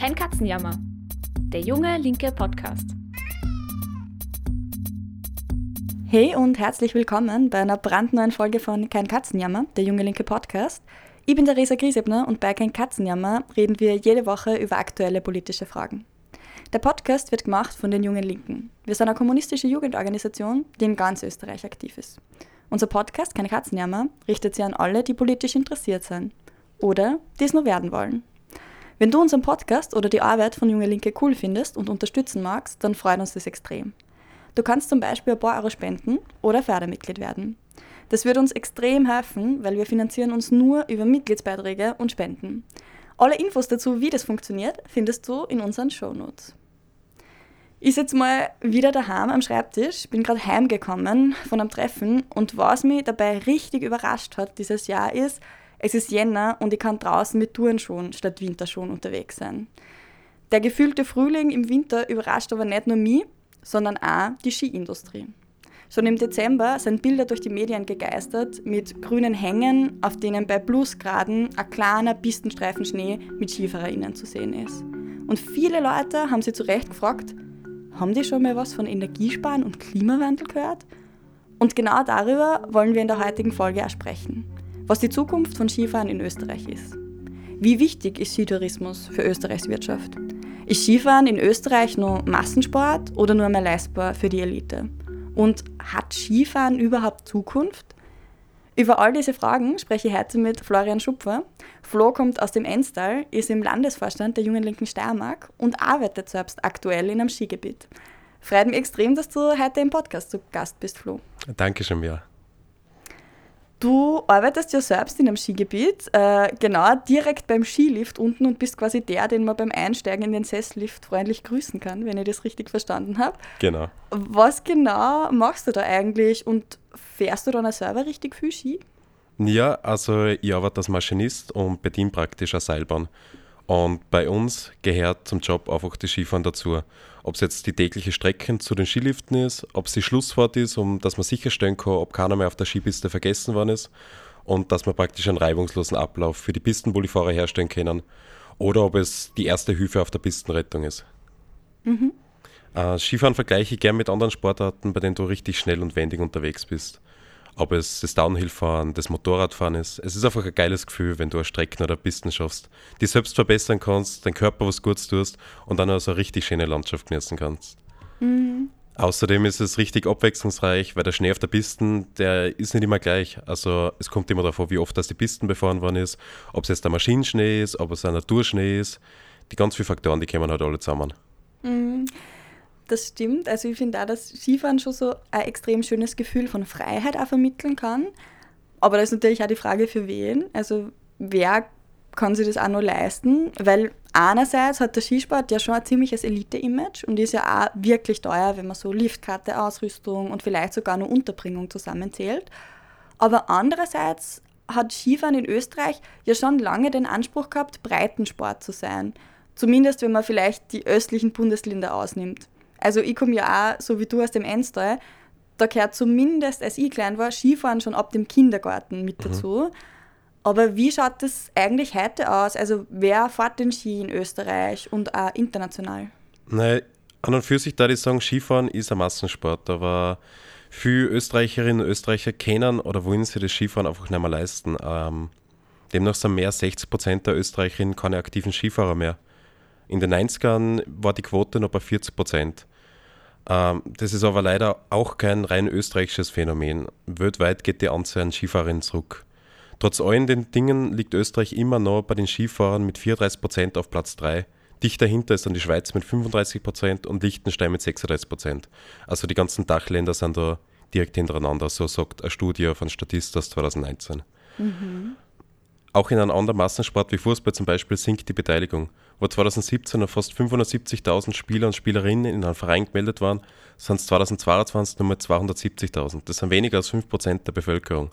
Kein Katzenjammer. Der junge linke Podcast. Hey und herzlich willkommen bei einer brandneuen Folge von Kein Katzenjammer, der junge linke Podcast. Ich bin Theresa Griesebner und bei Kein Katzenjammer reden wir jede Woche über aktuelle politische Fragen. Der Podcast wird gemacht von den Jungen Linken. Wir sind eine kommunistische Jugendorganisation, die in ganz Österreich aktiv ist. Unser Podcast Keine Katzenjammer richtet sich an alle, die politisch interessiert sind oder die es nur werden wollen. Wenn du unseren Podcast oder die Arbeit von Junge Linke cool findest und unterstützen magst, dann freut uns das extrem. Du kannst zum Beispiel ein paar Euro spenden oder Fördermitglied werden. Das wird uns extrem helfen, weil wir finanzieren uns nur über Mitgliedsbeiträge und Spenden. Alle Infos dazu, wie das funktioniert, findest du in unseren Shownotes. Ich sitze mal wieder daheim am Schreibtisch, bin gerade heimgekommen von einem Treffen und was mich dabei richtig überrascht hat dieses Jahr ist, es ist Jänner und ich kann draußen mit Turnschuhen statt Winterschuhen unterwegs sein. Der gefühlte Frühling im Winter überrascht aber nicht nur mich, sondern auch die Skiindustrie. Schon im Dezember sind Bilder durch die Medien gegeistert mit grünen Hängen, auf denen bei Plusgraden ein kleiner Pistenstreifen Schnee mit SkifahrerInnen zu sehen ist. Und viele Leute haben sich zu Recht gefragt, haben die schon mal was von Energiesparen und Klimawandel gehört? Und genau darüber wollen wir in der heutigen Folge auch sprechen was die Zukunft von Skifahren in Österreich ist. Wie wichtig ist Skitourismus für Österreichs Wirtschaft? Ist Skifahren in Österreich nur Massensport oder nur mehr leistbar für die Elite? Und hat Skifahren überhaupt Zukunft? Über all diese Fragen spreche ich heute mit Florian Schupfer. Flo kommt aus dem Enstal, ist im Landesvorstand der Jungen Linken Steiermark und arbeitet selbst aktuell in einem Skigebiet. Freut mich extrem, dass du heute im Podcast zu Gast bist, Flo. Dankeschön, ja. Du arbeitest ja selbst in einem Skigebiet, äh, genau direkt beim Skilift unten und bist quasi der, den man beim Einsteigen in den Sesslift freundlich grüßen kann, wenn ich das richtig verstanden habe. Genau. Was genau machst du da eigentlich und fährst du dann auch selber richtig viel Ski? Ja, also ich arbeite als Maschinist und bediene praktisch eine Seilbahn. Und bei uns gehört zum Job einfach die Skifahren dazu. Ob es jetzt die tägliche Strecke zu den Skiliften ist, ob es die Schlussfahrt ist, um dass man sicherstellen kann, ob keiner mehr auf der Skipiste vergessen worden ist und dass man praktisch einen reibungslosen Ablauf für die Pistenbullifahrer herstellen können oder ob es die erste Hilfe auf der Pistenrettung ist. Mhm. Äh, Skifahren vergleiche ich gern mit anderen Sportarten, bei denen du richtig schnell und wendig unterwegs bist ob es das Downhill-Fahren, das Motorradfahren ist. Es ist einfach ein geiles Gefühl, wenn du eine Strecken oder Pisten schaffst, die selbst verbessern kannst, dein Körper was Gutes tust und dann auch so eine richtig schöne Landschaft genießen kannst. Mhm. Außerdem ist es richtig abwechslungsreich, weil der Schnee auf der Pisten, der ist nicht immer gleich. Also es kommt immer davor, wie oft das die Pisten befahren worden ist, ob es jetzt der Maschinenschnee ist, ob es ein Naturschnee ist. Die ganz vielen Faktoren, die kommen halt alle zusammen. Mhm das stimmt. Also ich finde auch, dass Skifahren schon so ein extrem schönes Gefühl von Freiheit auch vermitteln kann. Aber da ist natürlich auch die Frage, für wen. Also wer kann sich das auch noch leisten? Weil einerseits hat der Skisport ja schon ein ziemliches Elite-Image und ist ja auch wirklich teuer, wenn man so Liftkarte, Ausrüstung und vielleicht sogar noch Unterbringung zusammenzählt. Aber andererseits hat Skifahren in Österreich ja schon lange den Anspruch gehabt, Breitensport zu sein. Zumindest wenn man vielleicht die östlichen Bundesländer ausnimmt. Also ich komme ja auch, so wie du aus dem Enstal, da gehört zumindest, als ich klein war, Skifahren schon ab dem Kindergarten mit mhm. dazu. Aber wie schaut das eigentlich heute aus? Also wer fährt den Ski in Österreich und auch international? Nein, an und für sich da ich sagen, Skifahren ist ein Massensport, aber viele Österreicherinnen und Österreicher kennen oder wollen sich das Skifahren einfach nicht mehr leisten. Ähm, demnach sind mehr 60 Prozent der Österreicherinnen keine aktiven Skifahrer mehr. In den 90ern war die Quote noch bei 40 Prozent. Ähm, das ist aber leider auch kein rein österreichisches Phänomen. Weltweit geht die Anzahl an Skifahrern zurück. Trotz allen den Dingen liegt Österreich immer noch bei den Skifahrern mit 34 Prozent auf Platz 3. Dicht dahinter ist dann die Schweiz mit 35 Prozent und Liechtenstein mit 36 Prozent. Also die ganzen Dachländer sind da direkt hintereinander, so sagt eine Studie von Statistas 2019. Mhm. Auch in einem anderen Massensport wie Fußball zum Beispiel sinkt die Beteiligung. Wo 2017 noch fast 570.000 Spieler und Spielerinnen in einem Verein gemeldet waren, sind es 2022 nur mehr 270.000. Das sind weniger als 5% der Bevölkerung.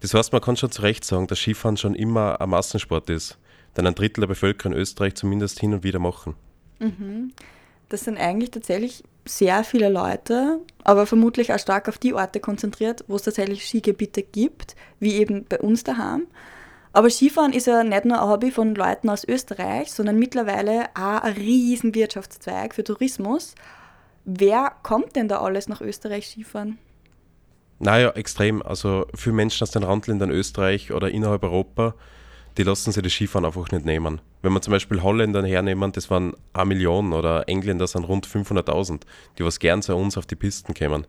Das heißt, man kann schon zu Recht sagen, dass Skifahren schon immer ein Massensport ist, den ein Drittel der Bevölkerung in Österreich zumindest hin und wieder machen. Mhm. Das sind eigentlich tatsächlich sehr viele Leute, aber vermutlich auch stark auf die Orte konzentriert, wo es tatsächlich Skigebiete gibt, wie eben bei uns daheim. Aber Skifahren ist ja nicht nur ein Hobby von Leuten aus Österreich, sondern mittlerweile auch ein riesen Wirtschaftszweig für Tourismus. Wer kommt denn da alles nach Österreich Skifahren? Naja, extrem. Also für Menschen aus den Randländern Österreich oder innerhalb Europa, die lassen sich das Skifahren einfach nicht nehmen. Wenn wir zum Beispiel Holländer hernehmen, das waren eine Million oder Engländer sind rund 500.000, die was gern zu uns auf die Pisten kämen.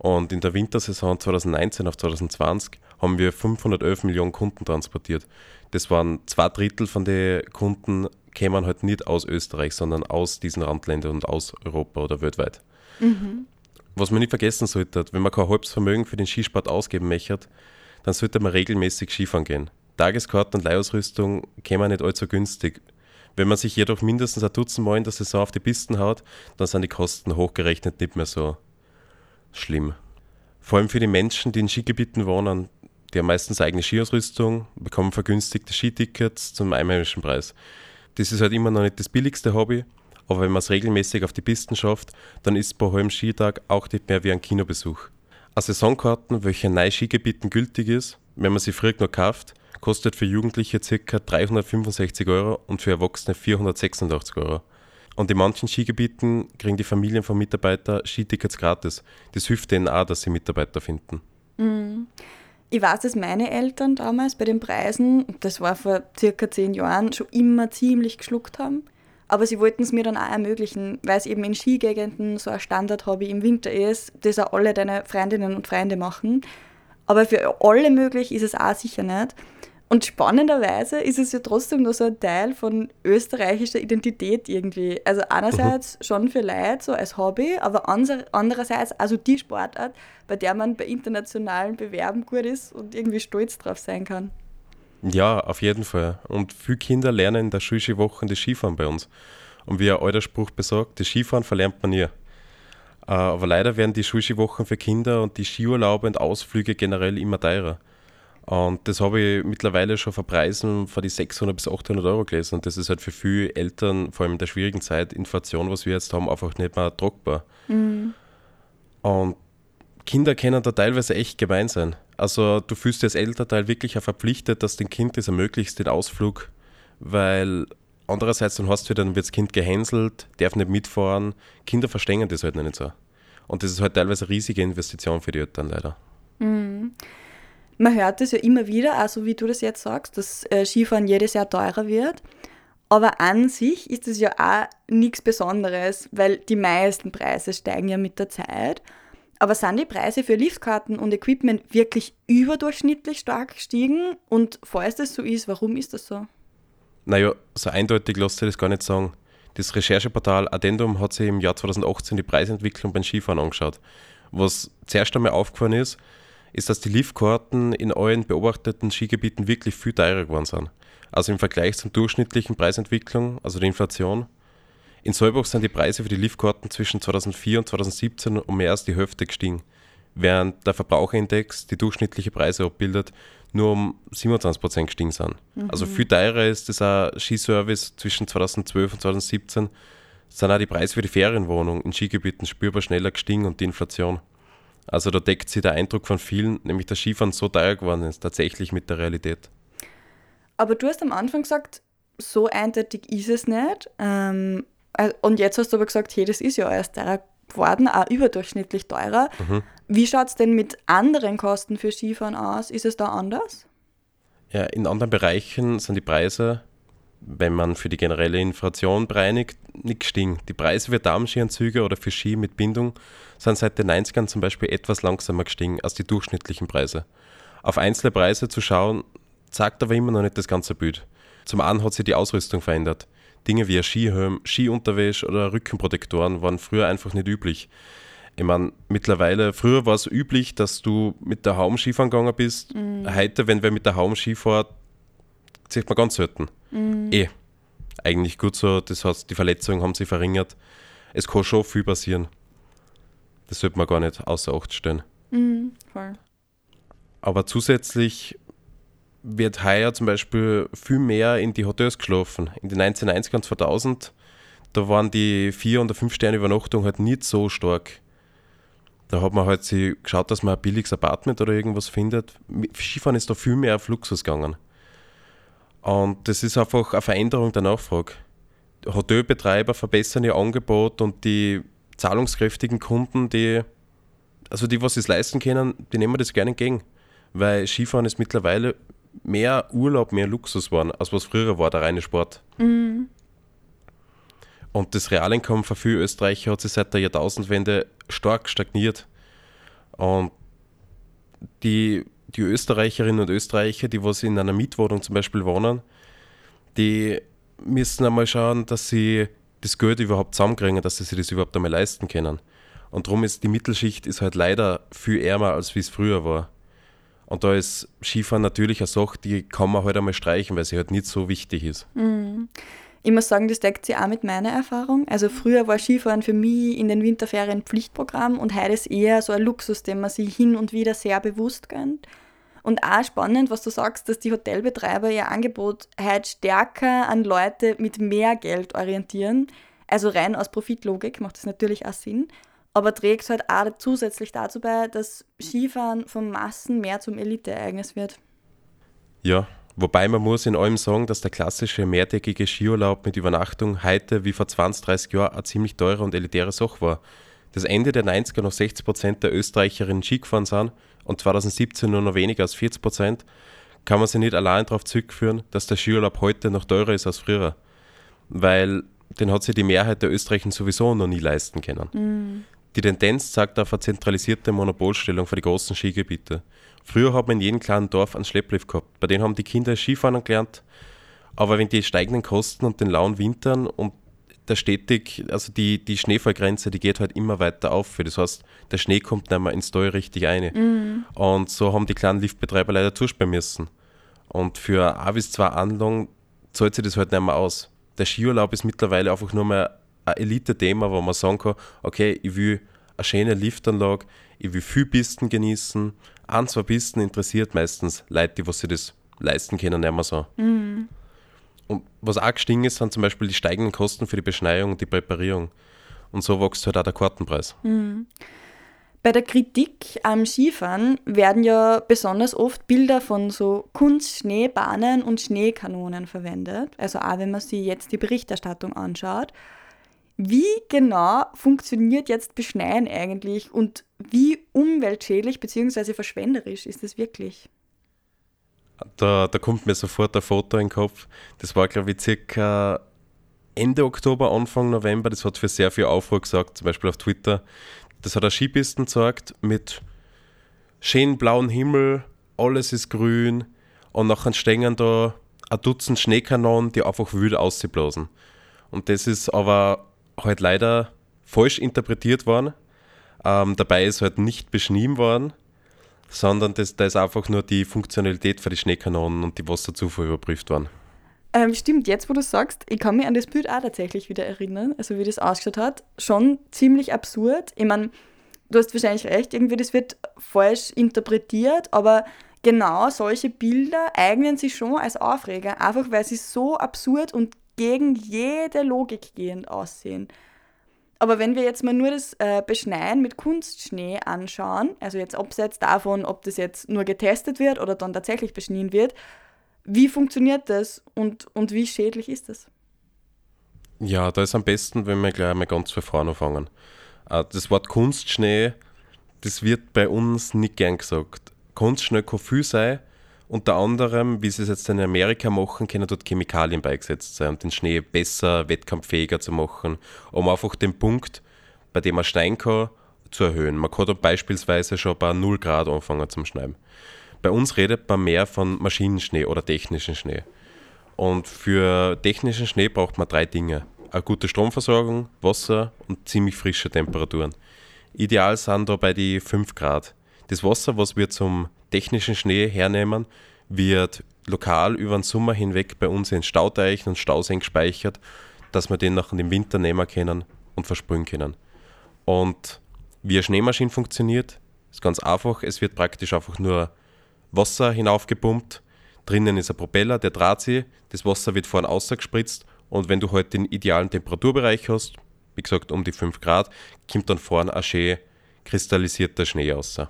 Und in der Wintersaison 2019 auf 2020 haben wir 511 Millionen Kunden transportiert. Das waren zwei Drittel von den Kunden, kämen halt nicht aus Österreich, sondern aus diesen Randländern und aus Europa oder weltweit. Mhm. Was man nicht vergessen sollte, wenn man kein halbes Vermögen für den Skisport ausgeben möchte, dann sollte man regelmäßig Skifahren gehen. Tageskarten und Leihausrüstung kämen nicht allzu günstig. Wenn man sich jedoch mindestens ein Dutzend Mal in der Saison auf die Pisten haut, dann sind die Kosten hochgerechnet nicht mehr so schlimm. Vor allem für die Menschen, die in Skigebieten wohnen, die haben meistens eigene Skiausrüstung, bekommen vergünstigte Skitickets zum einheimischen Preis. Das ist halt immer noch nicht das billigste Hobby, aber wenn man es regelmäßig auf die Pisten schafft, dann ist bei halbem Skitag auch nicht mehr wie ein Kinobesuch. Eine Saisonkarten, welche in neuen Skigebieten gültig ist, wenn man sie früher noch kauft, kostet für Jugendliche ca. 365 Euro und für Erwachsene 486 Euro. Und in manchen Skigebieten kriegen die Familien von Mitarbeitern Skitickets gratis. Das hilft denen auch, dass sie Mitarbeiter finden. Mhm. Ich weiß, dass meine Eltern damals bei den Preisen, das war vor circa zehn Jahren, schon immer ziemlich geschluckt haben. Aber sie wollten es mir dann auch ermöglichen, weil es eben in Skigegenden so ein Standard-Hobby im Winter ist, das auch alle deine Freundinnen und Freunde machen. Aber für alle möglich ist es auch sicher nicht. Und spannenderweise ist es ja trotzdem noch so ein Teil von österreichischer Identität irgendwie. Also einerseits mhm. schon für Leute so als Hobby, aber andererseits also die Sportart, bei der man bei internationalen Bewerben gut ist und irgendwie stolz drauf sein kann. Ja, auf jeden Fall. Und viele Kinder lernen in der Schulskiwoche das Skifahren bei uns. Und wie ein alter Spruch besagt, das Skifahren verlernt man nie. Äh, aber leider werden die Schulskiwochen für Kinder und die Skiurlaube und Ausflüge generell immer teurer. Und das habe ich mittlerweile schon für Preisen von die 600 bis 800 Euro gelesen. Und das ist halt für viele Eltern, vor allem in der schwierigen Zeit, Inflation, was wir jetzt haben, einfach nicht mehr tragbar. Mhm. Und Kinder können da teilweise echt gemein sein. Also du fühlst dir als Elternteil wirklich auch verpflichtet, dass dem Kind das ermöglicht, den Ausflug, weil andererseits dann hast du dann wird das Kind gehänselt, darf nicht mitfahren. Kinder verstehen das halt nicht so. Und das ist halt teilweise eine riesige Investition für die Eltern leider. Mhm. Man hört es ja immer wieder, also wie du das jetzt sagst, dass äh, Skifahren jedes Jahr teurer wird. Aber an sich ist es ja auch nichts Besonderes, weil die meisten Preise steigen ja mit der Zeit. Aber sind die Preise für Liftkarten und Equipment wirklich überdurchschnittlich stark gestiegen? Und falls das so ist, warum ist das so? Naja, so eindeutig lässt sich das gar nicht sagen. Das Rechercheportal Addendum hat sich im Jahr 2018 die Preisentwicklung beim Skifahren angeschaut. Was zuerst einmal aufgefallen ist, ist, dass die Liftkarten in allen beobachteten Skigebieten wirklich viel teurer geworden sind. Also im Vergleich zur durchschnittlichen Preisentwicklung, also der Inflation, in Solbach sind die Preise für die Liftkarten zwischen 2004 und 2017 um mehr als die Hälfte gestiegen, während der Verbraucherindex die durchschnittliche Preise abbildet, nur um 27% gestiegen sind. Mhm. Also viel teurer ist das auch Skiservice zwischen 2012 und 2017, sind auch die Preise für die Ferienwohnung in Skigebieten spürbar schneller gestiegen und die Inflation. Also da deckt sich der Eindruck von vielen, nämlich dass Skifahren so teuer geworden ist, tatsächlich mit der Realität. Aber du hast am Anfang gesagt, so eindeutig ist es nicht. Ähm, äh, und jetzt hast du aber gesagt, hey, das ist ja erst teurer geworden, auch überdurchschnittlich teurer. Mhm. Wie schaut es denn mit anderen Kosten für Skifahren aus? Ist es da anders? Ja, in anderen Bereichen sind die Preise, wenn man für die generelle Inflation bereinigt, nicht gestiegen. Die Preise für Damenskianzüge oder für Ski mit Bindung sind seit den 90ern zum Beispiel etwas langsamer gestiegen als die durchschnittlichen Preise. Auf einzelne Preise zu schauen, zeigt aber immer noch nicht das ganze Bild. Zum einen hat sich die Ausrüstung verändert. Dinge wie ein Skihelm, Skiunterwäsche oder Rückenprotektoren waren früher einfach nicht üblich. Ich meine, mittlerweile, früher war es üblich, dass du mit der Haum Skifahren gegangen bist. Mhm. Heute, wenn wer mit der Haum Skifahrt, sieht man ganz selten. Mhm. Eh, eigentlich gut so. Das heißt, die Verletzungen haben sich verringert. Es kann schon viel passieren. Das sollte man gar nicht außer Acht stellen. Mhm, voll. Aber zusätzlich wird heuer zum Beispiel viel mehr in die Hotels geschlafen. In den 1990 und 2000, da waren die vier oder fünf Sterne Übernachtung halt nicht so stark. Da hat man halt sich geschaut, dass man ein billiges Apartment oder irgendwas findet. Skifahren ist da viel mehr auf Luxus gegangen. Und das ist einfach eine Veränderung der Nachfrage. Hotelbetreiber verbessern ihr Angebot und die zahlungskräftigen Kunden, die, also die, was sie es leisten können, die nehmen das gerne entgegen. Weil Skifahren ist mittlerweile mehr Urlaub, mehr Luxus geworden, als was früher war, der reine Sport. Mhm. Und das Realeinkommen für viele Österreicher hat sich seit der Jahrtausendwende stark stagniert. Und die, die Österreicherinnen und Österreicher, die was in einer Mietwohnung zum Beispiel wohnen, die müssen einmal schauen, dass sie das Geld überhaupt zusammenkriegen, dass sie sich das überhaupt einmal leisten können. Und darum ist die Mittelschicht ist halt leider viel ärmer, als wie es früher war. Und da ist Skifahren natürlich eine Sache, die kann man halt einmal streichen, weil sie halt nicht so wichtig ist. Mhm. Ich muss sagen, das deckt sich auch mit meiner Erfahrung. Also früher war Skifahren für mich in den Winterferien Pflichtprogramm und heute ist eher so ein Luxus, den man sich hin und wieder sehr bewusst gönnt. Und auch spannend, was du sagst, dass die Hotelbetreiber ihr Angebot heute stärker an Leute mit mehr Geld orientieren. Also rein aus Profitlogik macht das natürlich auch Sinn. Aber trägt halt auch zusätzlich dazu bei, dass Skifahren von Massen mehr zum Eliteereignis wird. Ja, wobei man muss in allem sagen, dass der klassische mehrtägige Skiurlaub mit Übernachtung heute wie vor 20, 30 Jahren eine ziemlich teure und elitäre Sache war. Das Ende der 90er noch 60 Prozent der Österreicherinnen Ski gefahren sind und 2017 nur noch weniger als 40 Prozent, kann man sich nicht allein darauf zurückführen, dass der Skiurlaub heute noch teurer ist als früher. Weil den hat sich die Mehrheit der Österreicher sowieso noch nie leisten können. Mhm. Die Tendenz zeigt auf eine zentralisierte Monopolstellung für die großen Skigebiete. Früher hat man in jedem kleinen Dorf einen Schlepplift gehabt. Bei denen haben die Kinder Skifahren gelernt. Aber wenn die steigenden Kosten und den lauen Wintern und der stetig, also die, die Schneefallgrenze, die geht halt immer weiter auf. Das heißt, der Schnee kommt nicht mehr ins Tal richtig rein. Mhm. Und so haben die kleinen Liftbetreiber leider zusperren müssen. Und für ein bis zwei Anlagen zahlt sich das halt nicht mehr aus. Der Skiurlaub ist mittlerweile einfach nur mehr ein Elite-Thema, wo man sagen kann, okay, ich will eine schöne Liftanlage, ich will viel Pisten genießen. Ein, zwei Pisten interessiert meistens Leute, die was sich das leisten können, nicht mehr so. Mhm. Und was auch gestiegen ist, sind zum Beispiel die steigenden Kosten für die Beschneiung und die Präparierung. Und so wächst halt auch der Kartenpreis. Mhm. Bei der Kritik am Skifahren werden ja besonders oft Bilder von so Kunstschneebahnen und Schneekanonen verwendet. Also auch wenn man sich jetzt die Berichterstattung anschaut. Wie genau funktioniert jetzt Beschneien eigentlich und wie umweltschädlich bzw. verschwenderisch ist es wirklich? Da, da kommt mir sofort ein Foto in den Kopf. Das war, glaube ich, circa Ende Oktober, Anfang November. Das hat für sehr viel Aufruhr gesagt, zum Beispiel auf Twitter. Das hat eine Skipisten gezeigt mit schönen blauen Himmel, alles ist grün und nachher stehen da ein Dutzend Schneekanonen, die einfach wild ausblasen. Und das ist aber halt leider falsch interpretiert worden. Ähm, dabei ist halt nicht beschrieben worden, sondern das, da ist einfach nur die Funktionalität für die Schneekanonen und die Wasserzufuhr überprüft worden. Ähm, stimmt, jetzt wo du sagst, ich kann mich an das Bild auch tatsächlich wieder erinnern, also wie das ausgeschaut hat. Schon ziemlich absurd. Ich meine, du hast wahrscheinlich recht, irgendwie das wird falsch interpretiert, aber genau solche Bilder eignen sich schon als Aufreger, einfach weil sie so absurd und gegen jede Logik gehend aussehen. Aber wenn wir jetzt mal nur das äh, Beschneien mit Kunstschnee anschauen, also jetzt abseits davon, ob das jetzt nur getestet wird oder dann tatsächlich beschnien wird, wie funktioniert das und, und wie schädlich ist das? Ja, da ist am besten, wenn wir gleich mal ganz von vorne anfangen. Äh, das Wort Kunstschnee, das wird bei uns nicht gern gesagt. Kunstschnee kann viel sein, unter anderem, wie sie es jetzt in Amerika machen, können dort Chemikalien beigesetzt sein, um den Schnee besser, wettkampffähiger zu machen, um einfach den Punkt, bei dem man schneiden kann, zu erhöhen. Man kann dort beispielsweise schon bei 0 Grad anfangen zum Schneiden. Bei uns redet man mehr von Maschinenschnee oder technischen Schnee. Und für technischen Schnee braucht man drei Dinge. Eine gute Stromversorgung, Wasser und ziemlich frische Temperaturen. Ideal sind da bei die 5 Grad. Das Wasser, was wir zum technischen Schnee hernehmen, wird lokal über den Sommer hinweg bei uns in Stauteichen und Stauseen gespeichert, dass wir den nach dem Winter nehmen können und versprühen können. Und wie eine Schneemaschine funktioniert, ist ganz einfach. Es wird praktisch einfach nur Wasser hinaufgepumpt. Drinnen ist ein Propeller, der dreht sich. Das Wasser wird vorne ausgespritzt. Und wenn du halt den idealen Temperaturbereich hast, wie gesagt um die 5 Grad, kommt dann vorne ein schön kristallisierter Schnee raus.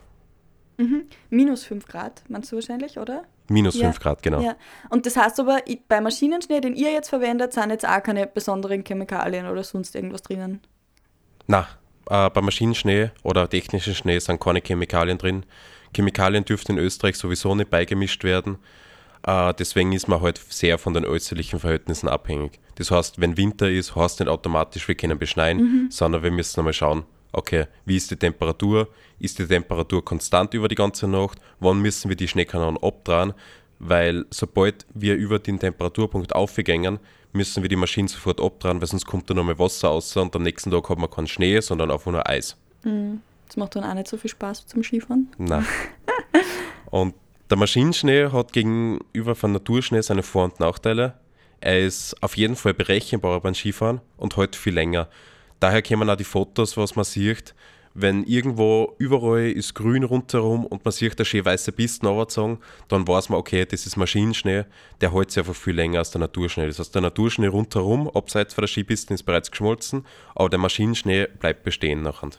Mhm. Minus 5 Grad, meinst du wahrscheinlich, oder? Minus Ja, 5 Grad, genau. Ja. Und das heißt aber, bei Maschinenschnee, den ihr jetzt verwendet, sind jetzt auch keine besonderen Chemikalien oder sonst irgendwas drinnen. Na, äh, bei Maschinenschnee oder technischen Schnee sind keine Chemikalien drin. Chemikalien dürften in Österreich sowieso nicht beigemischt werden. Äh, deswegen ist man halt sehr von den äußerlichen Verhältnissen abhängig. Das heißt, wenn Winter ist, heißt nicht automatisch, wir können beschneien, sondern wir müssen einmal schauen, okay, wie ist die Temperatur? Ist die Temperatur konstant über die ganze Nacht? Wann müssen wir die Schneekanonen abdrehen? Weil sobald wir über den Temperaturpunkt aufgängen, müssen wir die Maschine sofort abdrehen, weil sonst kommt da nochmal Wasser raus und am nächsten Tag hat man keinen Schnee, sondern einfach nur Eis. Das macht dann auch nicht so viel Spaß zum Skifahren. Nein. und der Maschinenschnee hat gegenüber von Naturschnee seine Vor- und Nachteile. Er ist auf jeden Fall berechenbarer beim Skifahren und hält viel länger. Daher kommen auch die Fotos, was man sieht, wenn irgendwo überall ist grün rundherum und man sieht da schön weiße Pisten runtergezogen, dann weiß man, okay, das ist Maschinenschnee, der hält sich einfach viel länger als der Naturschnee. Das heißt, der Naturschnee rundherum, abseits von der Skipisten, ist bereits geschmolzen, aber der Maschinenschnee bleibt bestehen nachher.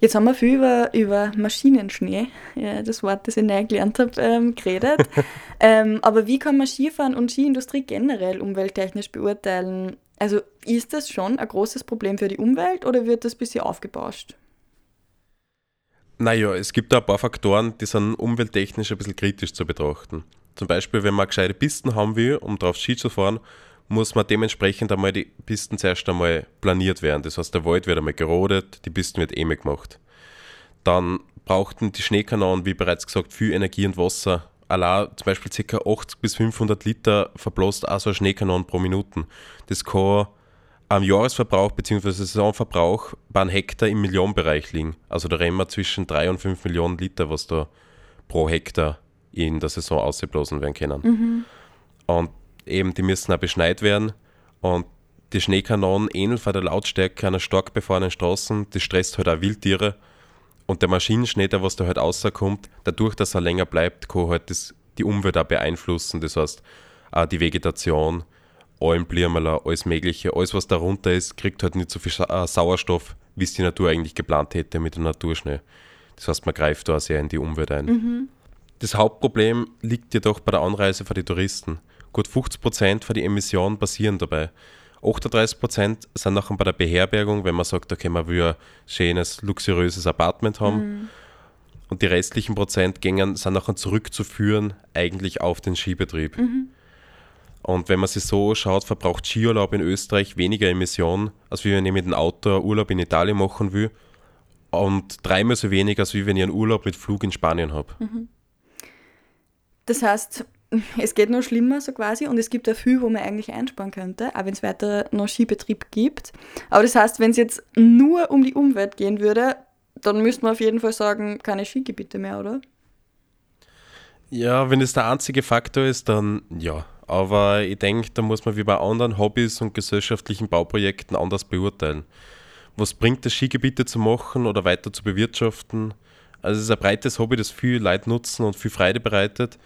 Jetzt haben wir viel über, über Maschinenschnee, ja, das Wort, das ich neu gelernt habe, ähm, geredet. ähm, aber wie kann man Skifahren und Skiindustrie generell umwelttechnisch beurteilen? Also ist das schon ein großes Problem für die Umwelt oder wird das bisher aufgebauscht? Naja, es gibt da ein paar Faktoren, die sind umwelttechnisch ein bisschen kritisch zu betrachten. Zum Beispiel, wenn man gescheite Pisten haben will, um drauf Ski zu fahren, muss man dementsprechend einmal die Pisten zuerst einmal planiert werden. Das heißt, der Wald wird einmal gerodet, die Pisten wird eh gemacht. Dann brauchten die Schneekanonen, wie bereits gesagt, viel Energie und Wasser. Allein zum Beispiel ca. 80 bis 500 Liter verblasst auch so ein Schneekanon pro Minuten. Das kann am Jahresverbrauch bzw. Saisonverbrauch bei einem Hektar im Millionenbereich liegen. Also da reden wir zwischen 3 und 5 Millionen Liter, was da pro Hektar in der Saison ausgeblasen werden können. Und eben, die müssen auch beschneit werden. Und die Schneekanonen ähneln von der Lautstärke einer stark befahrenen Straßen. Das stresst halt auch Wildtiere. Und der Maschinenschnee, der was da halt rauskommt, dadurch, dass er länger bleibt, kann halt das, die Umwelt auch beeinflussen. Das heißt, auch die Vegetation, Almblirmeler, alles Mögliche, alles was darunter ist, kriegt halt nicht so viel äh, Sauerstoff, wie es die Natur eigentlich geplant hätte mit dem Naturschnee. Das heißt, man greift da sehr in die Umwelt ein. Das Hauptproblem liegt jedoch bei der Anreise für die Touristen. Gut 50% von den Emissionen passieren dabei. 38% sind nachher bei der Beherbergung, wenn man sagt, okay, man will ein schönes, luxuriöses Apartment haben. Und die restlichen Prozent gängen, sind nachher zurückzuführen eigentlich auf den Skibetrieb. Und wenn man sich so schaut, verbraucht Skiurlaub in Österreich weniger Emissionen, als wenn ich mit dem Auto Urlaub in Italien machen will. Und dreimal so wenig, als wie wenn ich einen Urlaub mit Flug in Spanien habe. Das heißt, es geht noch schlimmer so quasi und es gibt auch viel, wo man eigentlich einsparen könnte, auch wenn es weiter noch Skibetrieb gibt. Aber das heißt, wenn es jetzt nur um die Umwelt gehen würde, dann müsste man auf jeden Fall sagen, keine Skigebiete mehr, oder? Ja, wenn es der einzige Faktor ist, dann ja. Aber ich denke, da muss man wie bei anderen Hobbys und gesellschaftlichen Bauprojekten anders beurteilen. Was bringt es, Skigebiete zu machen oder weiter zu bewirtschaften? Also es ist ein breites Hobby, das viel Leid nutzen und viel Freude bereitet.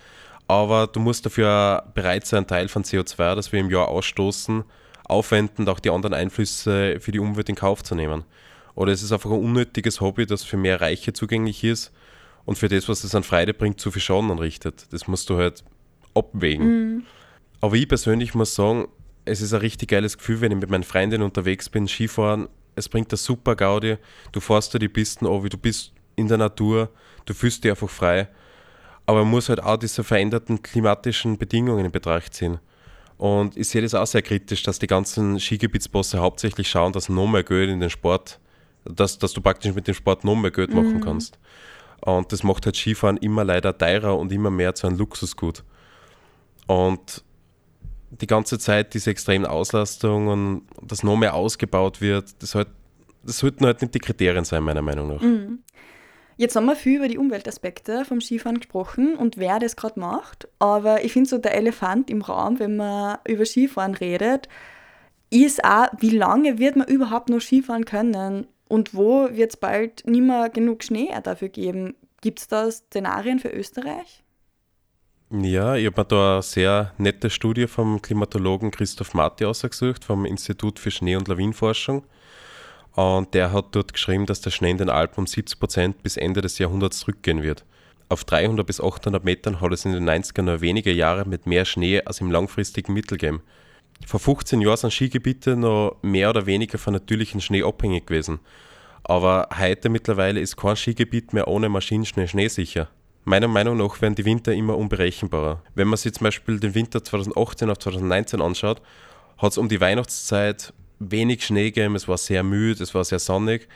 Aber du musst dafür bereit sein, einen Teil von CO2, das wir im Jahr ausstoßen, aufwenden und auch die anderen Einflüsse für die Umwelt in Kauf zu nehmen. Oder es ist einfach ein unnötiges Hobby, das für mehr Reiche zugänglich ist und für das, was es an Freude bringt, zu viel Schaden anrichtet. Das musst du halt abwägen. Aber ich persönlich muss sagen, es ist ein richtig geiles Gefühl, wenn ich mit meinen Freundinnen unterwegs bin, Skifahren. Es bringt eine super Gaudi. Du fährst da die Pisten an, wie du bist in der Natur. Du fühlst dich einfach frei. Aber man muss halt auch diese veränderten klimatischen Bedingungen in Betracht ziehen. Und ich sehe das auch sehr kritisch, dass die ganzen Skigebietsbosse hauptsächlich schauen, dass noch mehr Geld in den Sport, dass, dass du praktisch mit dem Sport noch mehr Geld machen kannst. Und das macht halt Skifahren immer leider teurer und immer mehr zu einem Luxusgut. Und die ganze Zeit diese extremen Auslastungen, dass noch mehr ausgebaut wird, das, halt, das sollten halt nicht die Kriterien sein, meiner Meinung nach. Jetzt haben wir viel über die Umweltaspekte vom Skifahren gesprochen und wer das gerade macht. Aber ich finde so der Elefant im Raum, wenn man über Skifahren redet, ist auch, wie lange wird man überhaupt noch Skifahren können und wo wird es bald nicht mehr genug Schnee dafür geben? Gibt es da Szenarien für Österreich? Ja, ich habe mir da eine sehr nette Studie vom Klimatologen Christoph Marti ausgesucht, vom Institut für Schnee- und Lawinenforschung. Und der hat dort geschrieben, dass der Schnee in den Alpen um 70 Prozent bis Ende des Jahrhunderts zurückgehen wird. Auf 300 bis 800 Metern hat es in den 90ern nur wenige Jahre mit mehr Schnee als im langfristigen Mittel gegeben. Vor 15 Jahren sind Skigebiete noch mehr oder weniger von natürlichem Schnee abhängig gewesen. Aber heute mittlerweile ist kein Skigebiet mehr ohne Maschinenschnee schneesicher. Meiner Meinung nach werden die Winter immer unberechenbarer. Wenn man sich zum Beispiel den Winter 2018 auf 2019 anschaut, hat es um die Weihnachtszeit wenig Schnee gegeben, es war sehr müde, es war sehr sonnig,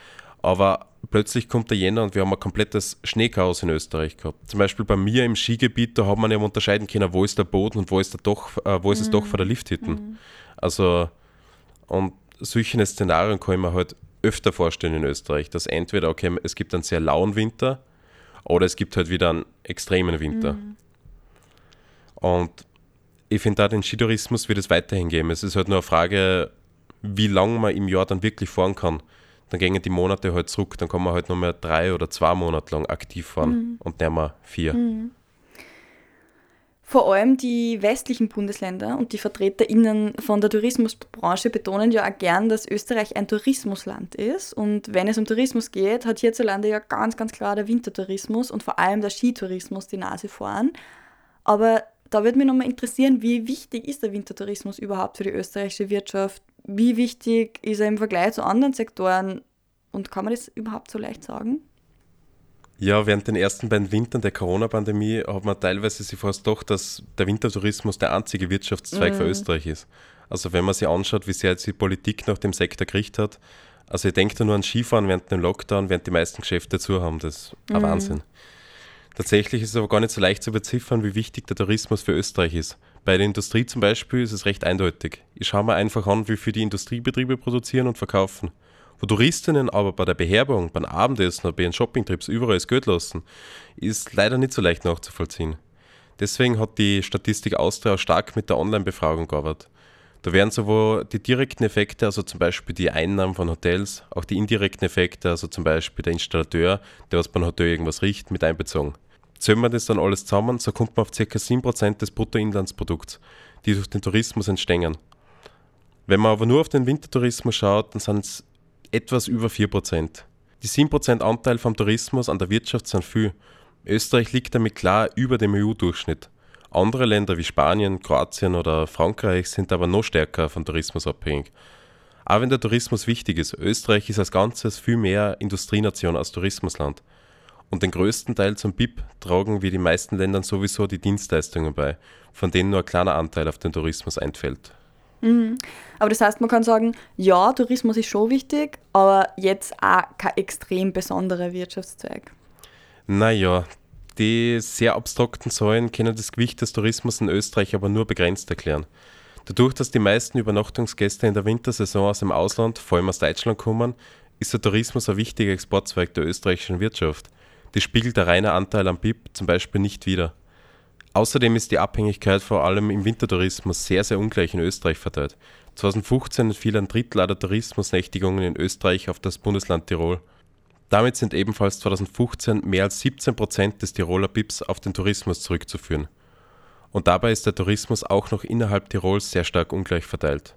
aber plötzlich kommt der Jänner und wir haben ein komplettes Schneechaos in Österreich gehabt. Zum Beispiel bei mir im Skigebiet, da hat man ja unterscheiden können, wo ist der Boden und wo ist, der doch, äh, wo ist mhm. es doch vor der Lifthütten. Mhm. Also, und solche Szenarien kann ich mir halt öfter vorstellen in Österreich, dass entweder, okay, es gibt einen sehr lauen Winter oder es gibt halt wieder einen extremen Winter. Mhm. Und ich finde da den Skitourismus wird es weiterhin geben. Es ist halt nur eine Frage, wie lange man im Jahr dann wirklich fahren kann. Dann gehen die Monate halt zurück, dann kann man halt nur mehr drei oder zwei Monate lang aktiv fahren mhm. und nicht mehr vier. Mhm. Vor allem die westlichen Bundesländer und die VertreterInnen von der Tourismusbranche betonen ja auch gern, dass Österreich ein Tourismusland ist. Und wenn es um Tourismus geht, hat hierzulande ja ganz, ganz klar der Wintertourismus und vor allem der Skitourismus die Nase vorn. Aber da würde mich nochmal interessieren, wie wichtig ist der Wintertourismus überhaupt für die österreichische Wirtschaft? Wie wichtig ist er im Vergleich zu anderen Sektoren? Und kann man das überhaupt so leicht sagen? Ja, während den ersten beiden Wintern der Corona-Pandemie hat man teilweise sich fast doch, dass der Wintertourismus der einzige Wirtschaftszweig mm. für mhm. Österreich ist. Also wenn man sich anschaut, wie sehr jetzt die Politik nach dem Sektor gerichtet hat, also ich denke da nur an Skifahren während dem Lockdown, während die meisten Geschäfte zu haben, das ist ein mm. Wahnsinn. Tatsächlich ist es aber gar nicht so leicht zu beziffern, wie wichtig der Tourismus für Österreich ist. Bei der Industrie zum Beispiel ist es recht eindeutig. Ich schaue mir einfach an, wie viel die Industriebetriebe produzieren und verkaufen. Wo Touristinnen aber bei der Beherbergung, beim Abendessen oder bei ihren Shoppingtrips überall das Geld lassen, ist leider nicht so leicht nachzuvollziehen. Deswegen hat die Statistik Austria stark mit der Online-Befragung gearbeitet. Da werden sowohl die direkten Effekte, also zum Beispiel die Einnahmen von Hotels, auch die indirekten Effekte, also zum Beispiel der Installateur, der was beim Hotel irgendwas riecht, mit einbezogen. Zählen wir das dann alles zusammen, so kommt man auf ca. 7% des Bruttoinlandsprodukts, die durch den Tourismus entstehen. Wenn man aber nur auf den Wintertourismus schaut, dann sind es etwas über 4%. Die 7% Anteil vom Tourismus an der Wirtschaft sind viel. Österreich liegt damit klar über dem EU-Durchschnitt. Andere Länder wie Spanien, Kroatien oder Frankreich sind aber noch stärker von Tourismus abhängig. Auch wenn der Tourismus wichtig ist, Österreich ist als Ganzes viel mehr Industrienation als Tourismusland. Und den größten Teil zum BIP tragen wie die meisten Länder sowieso die Dienstleistungen bei, von denen nur ein kleiner Anteil auf den Tourismus einfällt. Mhm. Aber das heißt, man kann sagen, ja, Tourismus ist schon wichtig, aber jetzt auch kein extrem besonderer Wirtschaftszweig. Naja, die sehr abstrakten Zahlen können das Gewicht des Tourismus in Österreich aber nur begrenzt erklären. Dadurch, dass die meisten Übernachtungsgäste in der Wintersaison aus dem Ausland, vor allem aus Deutschland, kommen, ist der Tourismus ein wichtiger Exportzweig der österreichischen Wirtschaft. Das spiegelt der reine Anteil am BIP zum Beispiel nicht wider. Außerdem ist die Abhängigkeit vor allem im Wintertourismus sehr, sehr ungleich in Österreich verteilt. 2015 fiel ein Drittel aller Tourismusnächtigungen in Österreich auf das Bundesland Tirol. Damit sind ebenfalls 2015 mehr als 17 Prozent des Tiroler BIPs auf den Tourismus zurückzuführen. Und dabei ist der Tourismus auch noch innerhalb Tirols sehr stark ungleich verteilt.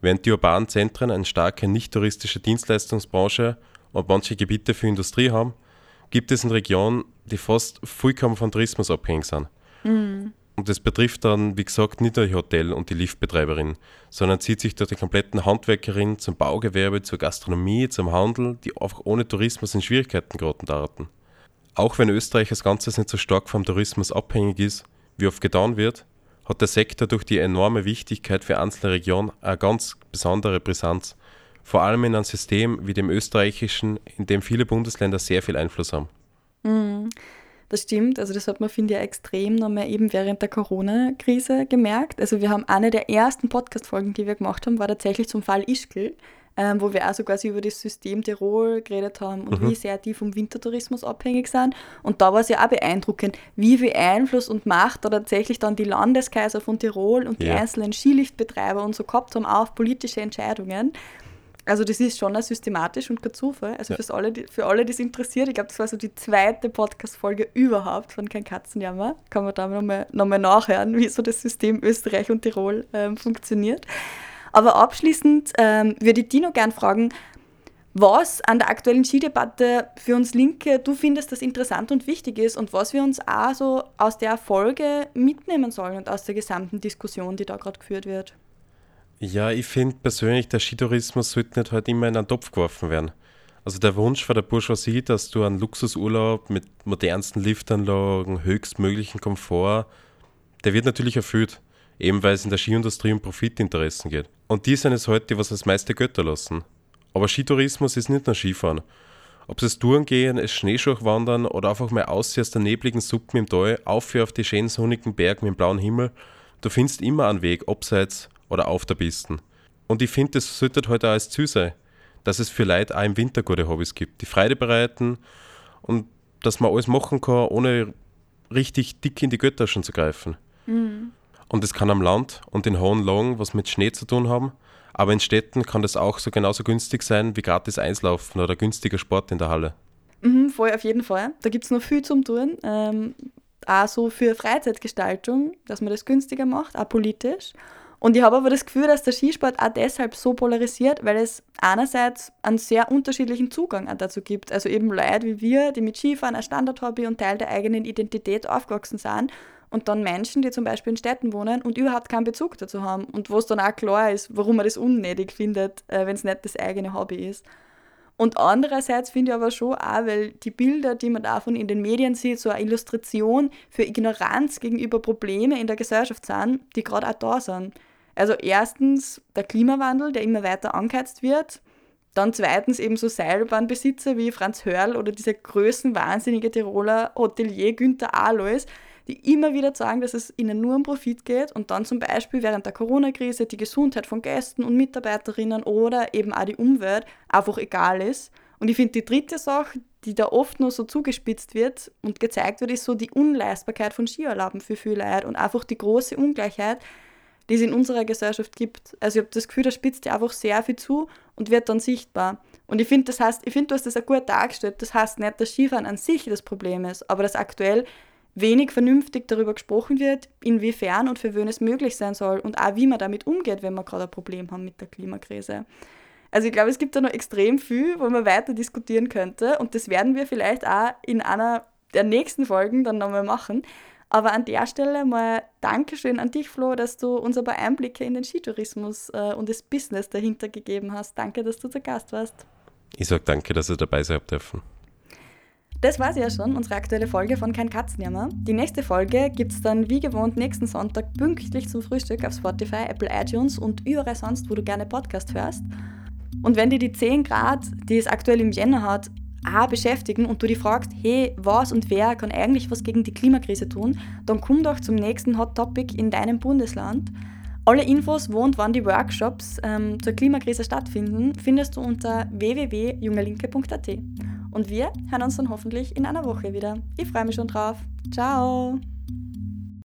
Während die urbanen Zentren eine starke nicht-touristische Dienstleistungsbranche und manche Gebiete für Industrie haben, gibt es in Regionen, die fast vollkommen von Tourismus abhängig sind. Mhm. Und das betrifft dann, wie gesagt, nicht nur die Hotel- und die Liftbetreiberin, sondern zieht sich durch die kompletten Handwerkerin zum Baugewerbe, zur Gastronomie, zum Handel, die einfach ohne Tourismus in Schwierigkeiten geraten daten. Auch wenn Österreich als Ganzes nicht so stark vom Tourismus abhängig ist, wie oft getan wird, hat der Sektor durch die enorme Wichtigkeit für einzelne Regionen eine ganz besondere Brisanz, vor allem in einem System wie dem österreichischen, in dem viele Bundesländer sehr viel Einfluss haben. Mhm. Das stimmt, also das hat man, finde ich, extrem nochmal eben während der Corona-Krise gemerkt. Also wir haben eine der ersten Podcast-Folgen, die wir gemacht haben, war tatsächlich zum Fall Ischgl, ähm, wo wir also quasi über das System Tirol geredet haben und mhm. wie sehr die vom Wintertourismus abhängig sind. Und da war es ja auch beeindruckend, wie viel Einfluss und Macht da tatsächlich dann die Landeskaiser von Tirol und die ja. einzelnen Skiliftbetreiber und so gehabt haben auf politische Entscheidungen. Also das ist schon systematisch und kein Zufall. Also ja. alle, für alle, die es interessiert, ich glaube, das war so die zweite Podcast-Folge überhaupt von Kein Katzenjammer. Kann man da nochmal noch mal nachhören, wie so das System Österreich und Tirol ähm, funktioniert. Aber abschließend ähm, würde ich Dino gern fragen, was an der aktuellen Skidebatte für uns Linke du findest, das interessant und wichtig ist und was wir uns auch so aus der Folge mitnehmen sollen und aus der gesamten Diskussion, die da gerade geführt wird. Ja, ich finde persönlich, der Skitourismus sollte nicht halt immer in einen Topf geworfen werden. Also der Wunsch von der Bourgeoisie, dass du einen Luxusurlaub mit modernsten Liftanlagen, höchstmöglichen Komfort, der wird natürlich erfüllt, eben weil es in der Skiindustrie um Profitinteressen geht. Und die sind es heute, die was das meiste Götter lassen. Aber Skitourismus ist nicht nur Skifahren. Ob es Touren gehen, es Schneeschuh wandern oder einfach mal aussehen aus der nebligen Suppe im Tal, auf auf die schönen sonnigen Berge mit dem blauen Himmel, du findest immer einen Weg, abseits oder auf der Piste. Und ich finde, das sollte heute auch als Ziel sein, dass es für Leute auch im Winter gute Hobbys gibt, die Freude bereiten und dass man alles machen kann, ohne richtig dick in die Göttaschen zu greifen. Mhm. Und es kann am Land und in hohen Lagen was mit Schnee zu tun haben, aber in Städten kann das auch so genauso günstig sein wie gratis Eislaufen oder günstiger Sport in der Halle. Mhm, voll auf jeden Fall. Da gibt es noch viel zum Tun. Ähm, auch so für Freizeitgestaltung, dass man das günstiger macht, auch politisch. Und ich habe aber das Gefühl, dass der Skisport auch deshalb so polarisiert, weil es einerseits einen sehr unterschiedlichen Zugang auch dazu gibt. Also eben Leute wie wir, die mit Skifahren ein Standardhobby und Teil der eigenen Identität aufgewachsen sind und dann Menschen, die zum Beispiel in Städten wohnen und überhaupt keinen Bezug dazu haben und wo es dann auch klar ist, warum man das unnötig findet, äh, wenn es nicht das eigene Hobby ist. Und andererseits finde ich aber schon auch, weil die Bilder, die man davon in den Medien sieht, so eine Illustration für Ignoranz gegenüber Problemen in der Gesellschaft sind, die gerade auch da sind. Also erstens der Klimawandel, der immer weiter angeheizt wird. Dann zweitens eben so Seilbahnbesitzer wie Franz Hörl oder dieser größenwahnsinnige Tiroler Hotelier Günther Alois, die immer wieder sagen, dass es ihnen nur um Profit geht und dann zum Beispiel während der Corona-Krise die Gesundheit von Gästen und Mitarbeiterinnen oder eben auch die Umwelt einfach egal ist. Und ich finde, die dritte Sache, die da oft nur so zugespitzt wird und gezeigt wird, ist so die Unleistbarkeit von Skiurlauben für viele Leute und einfach die große Ungleichheit, die es in unserer Gesellschaft gibt. Also ich habe das Gefühl, da spitzt ja einfach sehr viel zu und wird dann sichtbar. Und ich finde, das heißt, ich finde, du hast das auch gut dargestellt. Das heißt nicht, dass Skifahren an sich das Problem ist, aber dass aktuell wenig vernünftig darüber gesprochen wird, inwiefern und für wen es möglich sein soll und auch wie man damit umgeht, wenn wir gerade ein Problem haben mit der Klimakrise. Also ich glaube, es gibt da noch extrem viel, wo man weiter diskutieren könnte und das werden wir vielleicht auch in einer der nächsten Folgen dann nochmal machen. Aber an der Stelle mal Dankeschön an dich, Flo, dass du uns ein paar Einblicke in den Skitourismus äh, und das Business dahinter gegeben hast. Danke, dass du zu Gast warst. Ich sage danke, dass ihr dabei sein dürfen. Das war sie ja schon, unsere aktuelle Folge von Kein Katzenjammer. Die nächste Folge gibt es dann wie gewohnt nächsten Sonntag pünktlich zum Frühstück auf Spotify, Apple iTunes und überall sonst, wo du gerne Podcast hörst. Und wenn dir die 10 Grad, die es aktuell im Jänner hat, auch beschäftigen und du dich fragst, hey, was und wer kann eigentlich was gegen die Klimakrise tun, dann komm doch zum nächsten Hot Topic in deinem Bundesland. Alle Infos, wo und wann die Workshops ähm, zur Klimakrise stattfinden, findest du unter www.jungelinke.at. Und wir hören uns dann hoffentlich in einer Woche wieder. Ich freue mich schon drauf. Ciao!